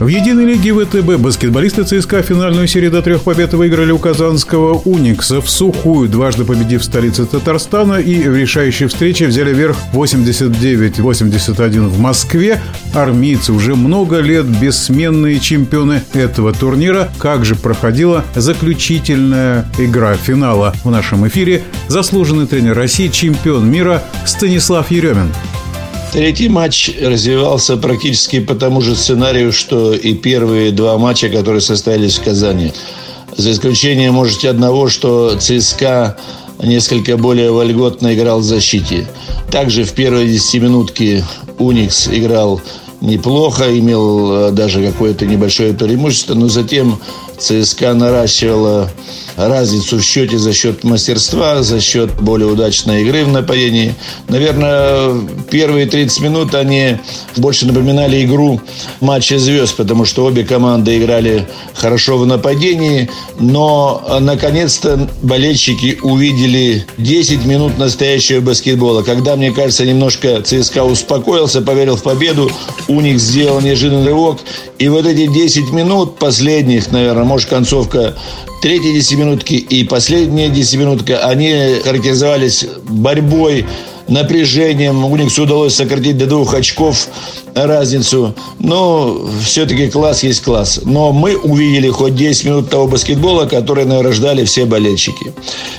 В единой лиге ВТБ баскетболисты ЦСКА финальную серию до трех побед выиграли у казанского «Уникса» в сухую, дважды победив столице Татарстана и в решающей встрече взяли верх 89-81 в Москве. Армейцы уже много лет бессменные чемпионы этого турнира. Как же проходила заключительная игра финала в нашем эфире заслуженный тренер России, чемпион мира Станислав Еремин. Третий матч развивался практически по тому же сценарию, что и первые два матча, которые состоялись в Казани. За исключением, может, одного, что ЦСКА несколько более вольготно играл в защите. Также в первой десятиминутке Уникс играл неплохо, имел э, даже какое-то небольшое преимущество, но затем ЦСКА наращивала разницу в счете за счет мастерства, за счет более удачной игры в нападении. Наверное, первые 30 минут они больше напоминали игру матча звезд, потому что обе команды играли хорошо в нападении, но наконец-то болельщики увидели 10 минут настоящего баскетбола, когда, мне кажется, немножко ЦСКА успокоился, поверил в победу, у них сделал неожиданный рывок, и вот эти 10 минут последних, наверное, может, концовка третьей десятиминутки и последняя десятиминутка, они характеризовались борьбой, напряжением. Униксу удалось сократить до двух очков разницу. Но все-таки класс есть класс. Но мы увидели хоть 10 минут того баскетбола, который награждали все болельщики.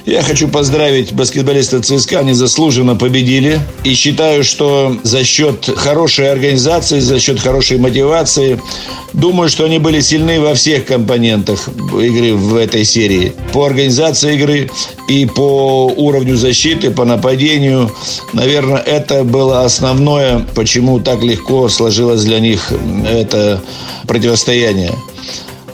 Я хочу поздравить баскетболистов ЦСКА. Они заслуженно победили. И считаю, что за счет хорошей организации, за счет хорошей мотивации, думаю, что они были сильны во всех компонентах игры в этой серии. По организации игры и по уровню защиты, по нападению. Наверное, это было основное, почему так легко сложилось для них это противостояние.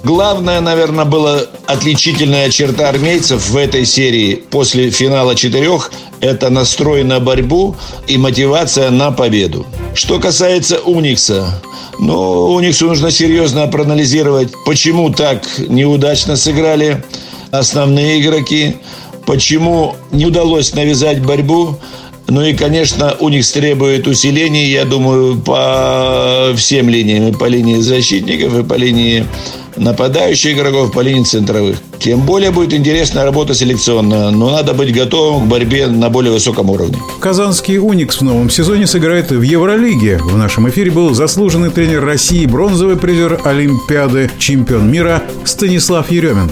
Главное, наверное, была отличительная черта армейцев в этой серии после финала четырех – это настрой на борьбу и мотивация на победу. Что касается Уникса, ну, Униксу нужно серьезно проанализировать, почему так неудачно сыграли основные игроки, почему не удалось навязать борьбу, ну и, конечно, у них требует усиления, я думаю, по всем линиям. И по линии защитников, и по линии нападающих игроков, по линии центровых. Тем более будет интересная работа селекционная, но надо быть готовым к борьбе на более высоком уровне. Казанский «Уникс» в новом сезоне сыграет в Евролиге. В нашем эфире был заслуженный тренер России, бронзовый призер Олимпиады, чемпион мира Станислав Еремин.